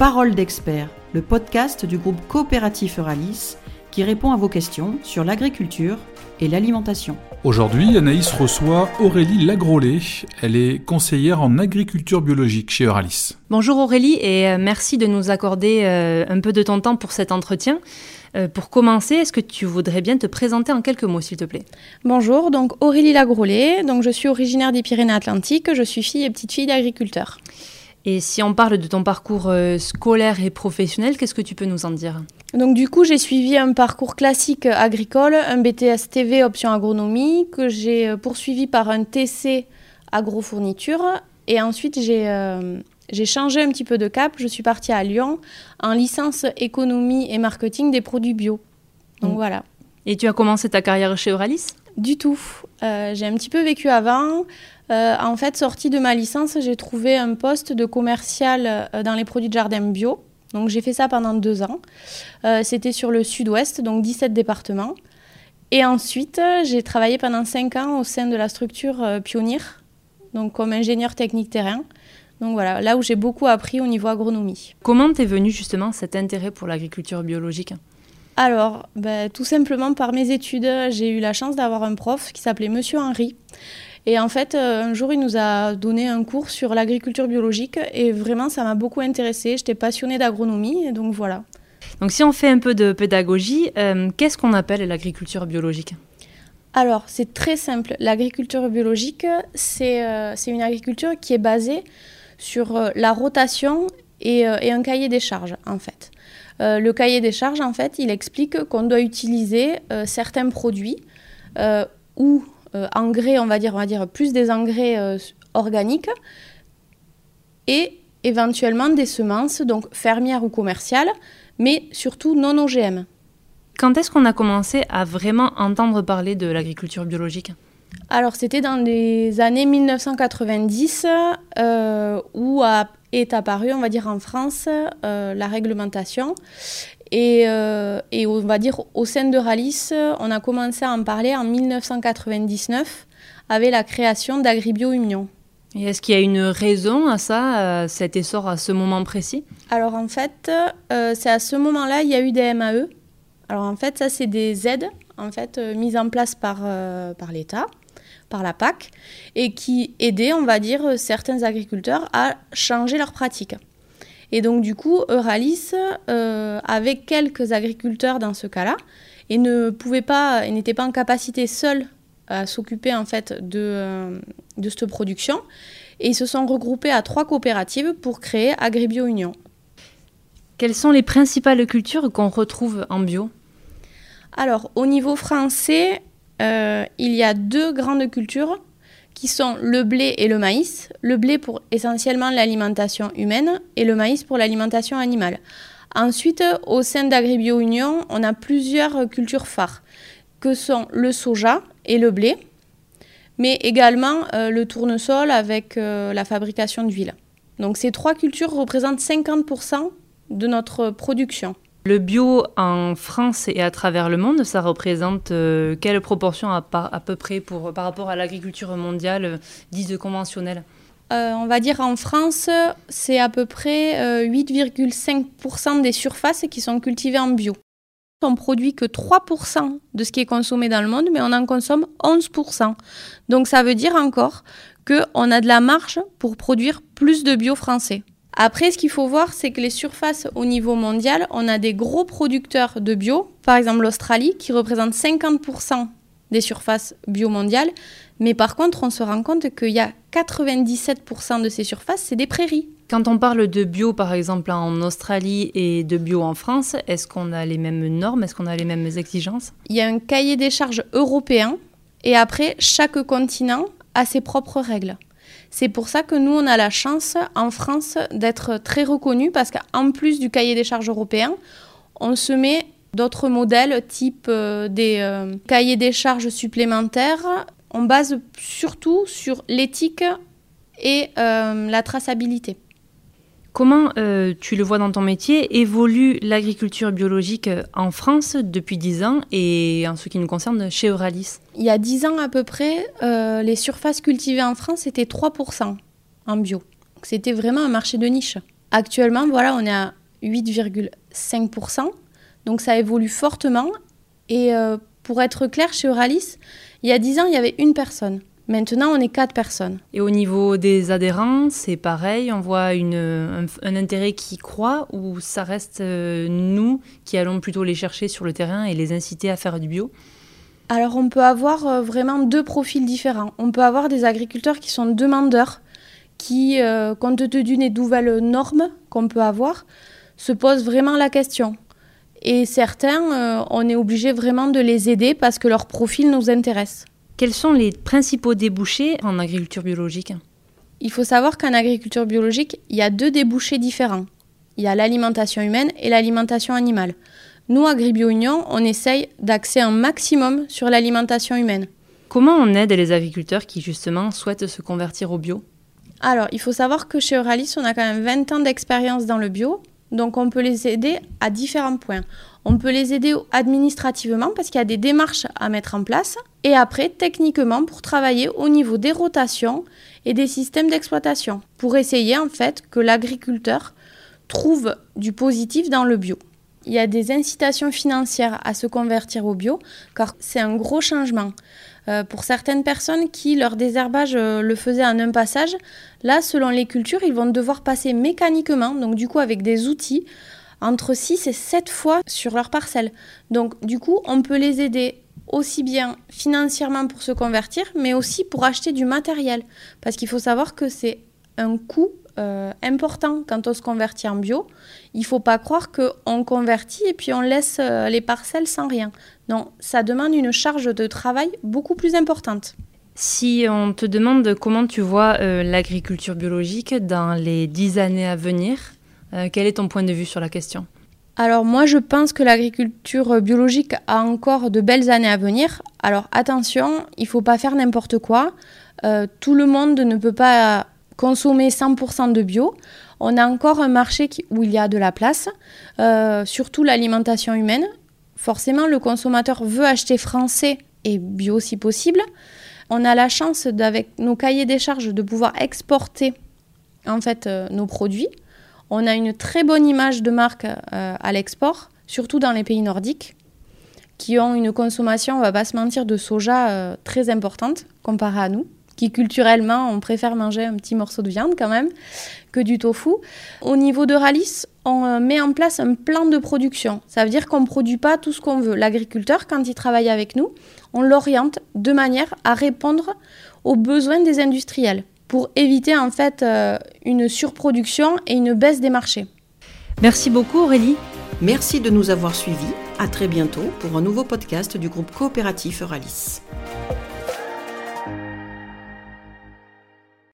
Parole d'expert, le podcast du groupe coopératif Euralis qui répond à vos questions sur l'agriculture et l'alimentation. Aujourd'hui, Anaïs reçoit Aurélie Lagrolet. Elle est conseillère en agriculture biologique chez Euralis. Bonjour Aurélie et euh, merci de nous accorder euh, un peu de ton temps pour cet entretien. Euh, pour commencer, est-ce que tu voudrais bien te présenter en quelques mots, s'il te plaît? Bonjour, donc Aurélie Lagrolet, donc je suis originaire des Pyrénées-Atlantiques, je suis fille et petite fille d'agriculteur. Et si on parle de ton parcours euh, scolaire et professionnel, qu'est-ce que tu peux nous en dire? Donc du coup, j'ai suivi un parcours classique agricole, un BTS TV option agronomie, que j'ai euh, poursuivi par un TC agrofourniture. Et ensuite, j'ai euh, j'ai changé un petit peu de cap. Je suis partie à Lyon en licence économie et marketing des produits bio. Donc Mm. voilà. Et tu as commencé ta carrière chez Euralis? Du tout. Euh, j'ai un petit peu vécu avant. Euh, en fait, sortie de ma licence, j'ai trouvé un poste de commercial euh, dans les produits de jardin bio. Donc j'ai fait ça pendant deux ans. C'était sur le sud-ouest, donc 17 départements. Et ensuite, j'ai travaillé pendant cinq ans au sein de la structure euh, Pionnier, donc comme ingénieur technique terrain. Donc voilà, là où j'ai beaucoup appris au niveau agronomie. Comment t'es venu justement cet intérêt pour l'agriculture biologique? Alors, ben, tout simplement par mes études, j'ai eu la chance d'avoir un prof qui s'appelait Monsieur Henry. Et en fait, euh, un jour, il nous a donné un cours sur l'agriculture biologique et vraiment, ça m'a beaucoup intéressée. J'étais passionnée d'agronomie donc voilà. Donc si on fait un peu de pédagogie, euh, qu'est-ce qu'on appelle l'agriculture biologique? Alors, c'est très simple. L'agriculture biologique, c'est euh, une agriculture qui est basée sur euh, la rotation et, et un cahier des charges, en fait. Euh, le cahier des charges, en fait, il explique qu'on doit utiliser euh, certains produits euh, ou engrais, on va dire, on va dire plus des engrais organiques et éventuellement des semences, donc fermières ou commerciales, mais surtout non OGM. Quand est-ce qu'on a commencé à vraiment entendre parler de l'agriculture biologique? Alors, c'était dans les années 1990 euh, où a- est apparue, on va dire en France, euh, la réglementation. Et, euh, et on va dire au sein de Ralis, on a commencé à en parler en 1999 avec la création d'Agribio Union. Et est-ce qu'il y a une raison à ça, à cet essor à ce moment précis? Alors en fait, c'est à ce moment-là, il y a eu des MAE. Alors en fait, ça c'est des aides en fait mises en place par, par l'État, par la PAC, et qui aidaient, on va dire, certains agriculteurs à changer leurs pratiques. Et donc du coup, Euralis, euh, avec quelques agriculteurs dans ce cas-là, et ne pouvait pas, et n'était pas en capacité seul à s'occuper en fait de, euh, de cette production, et ils se sont regroupés à trois coopératives pour créer Agribio Union. Quelles sont les principales cultures qu'on retrouve en bio? Alors, au niveau français, euh, il y a deux grandes cultures qui sont le blé et le maïs. Le blé pour essentiellement l'alimentation humaine et le maïs pour l'alimentation animale. Ensuite, au sein d'Agribio Union, on a plusieurs cultures phares, que sont le soja et le blé, mais également euh, le tournesol avec euh, la fabrication d'huile. Donc ces trois cultures représentent 50% de notre production. Le bio en France et à travers le monde, ça représente euh, quelle proportion à, par- peu près pour, par rapport à l'agriculture mondiale euh, dite conventionnelle? Euh, on va dire en France, c'est à peu près euh, 8,5% des surfaces qui sont cultivées en bio. On produit que 3% de ce qui est consommé dans le monde, mais on en consomme 11%. Donc ça veut dire encore qu'on a de la marge pour produire plus de bio français. Après, ce qu'il faut voir, c'est que les surfaces au niveau mondial, on a des gros producteurs de bio, par exemple l'Australie, qui représente 50% des surfaces bio mondiales, mais par contre, on se rend compte qu'il y a 97% de ces surfaces, c'est des prairies. Quand on parle de bio, par exemple, en Australie et de bio en France, est-ce qu'on a les mêmes normes? Est-ce qu'on a les mêmes exigences? Il y a un cahier des charges européen et après, chaque continent a ses propres règles. C'est pour ça que nous, on a la chance en France d'être très reconnus parce qu'en plus du cahier des charges européen, on se met d'autres modèles type euh, des euh, cahiers des charges supplémentaires. On base surtout sur l'éthique et euh, la traçabilité. Comment euh, tu le vois dans ton métier? Évolue l'agriculture biologique euh, en France depuis 10 ans et en ce qui nous concerne chez Euralis? Il y a 10 ans à peu près, euh, les surfaces cultivées en France étaient 3% en bio. C'était vraiment un marché de niche. Actuellement, voilà, on est à 8,5%. Donc ça évolue fortement. Et pour être clair, chez Euralis, il y a 10 ans, il y avait une personne. Maintenant, on est quatre personnes. Et au niveau des adhérents, c'est pareil, on voit une, un, intérêt qui croît ou ça reste euh, nous qui allons plutôt les chercher sur le terrain et les inciter à faire du bio? Alors on peut avoir euh, vraiment deux profils différents. On peut avoir des agriculteurs qui sont demandeurs, qui, euh, compte tenu des nouvelles normes qu'on peut avoir, se posent vraiment la question. Et certains, on est obligé vraiment de les aider parce que leur profil nous intéresse. Quels sont les principaux débouchés en agriculture biologique? Il faut savoir qu'en agriculture biologique, il y a deux débouchés différents. Il y a l'alimentation humaine et l'alimentation animale. Nous, Agribio Union, on essaye d'axer un maximum sur l'alimentation humaine. Comment on aide les agriculteurs qui justement souhaitent se convertir au bio? Alors, il faut savoir que chez Euralis, on a quand même 20 ans d'expérience dans le bio, donc on peut les aider à différents points. On peut les aider administrativement parce qu'il y a des démarches à mettre en place. Et après, techniquement, pour travailler au niveau des rotations et des systèmes d'exploitation. Pour essayer en fait que l'agriculteur trouve du positif dans le bio. Il y a des incitations financières à se convertir au bio car c'est un gros changement. Euh, pour certaines personnes qui leur désherbage euh, le faisait en un passage, là, selon les cultures, ils vont devoir passer mécaniquement, donc du coup avec des outils, entre 6 et 7 fois sur leur parcelle. Donc du coup, on peut les aider aussi bien financièrement pour se convertir, mais aussi pour acheter du matériel. Parce qu'il faut savoir que c'est un coût euh, important quand on se convertit en bio. Il ne faut pas croire qu'on convertit et puis on laisse euh, les parcelles sans rien. Non, ça demande une charge de travail beaucoup plus importante. Si on te demande comment tu vois euh, l'agriculture biologique dans les dix années à venir, euh, quel est ton point de vue sur la question? Alors moi je pense que l'agriculture biologique a encore de belles années à venir. Alors attention, il ne faut pas faire n'importe quoi. Euh, tout le monde ne peut pas consommer 100% de bio. On a encore un marché où il y a de la place, euh, surtout l'alimentation humaine. Forcément, le consommateur veut acheter français et bio si possible. On a la chance, avec nos cahiers des charges, de pouvoir exporter en fait nos produits. On a une très bonne image de marque euh, à l'export, surtout dans les pays nordiques, qui ont une consommation, on va pas se mentir, de soja euh, très importante comparée à nous, qui culturellement, on préfère manger un petit morceau de viande quand même que du tofu. Au niveau de Ralis, on euh, met en place un plan de production. Ça veut dire qu'on ne produit pas tout ce qu'on veut. L'agriculteur, quand il travaille avec nous, on l'oriente de manière à répondre aux besoins des industriels pour éviter en fait euh, une surproduction et une baisse des marchés. Merci beaucoup Aurélie. Merci de nous avoir suivis. À très bientôt pour un nouveau podcast du groupe coopératif Euralis.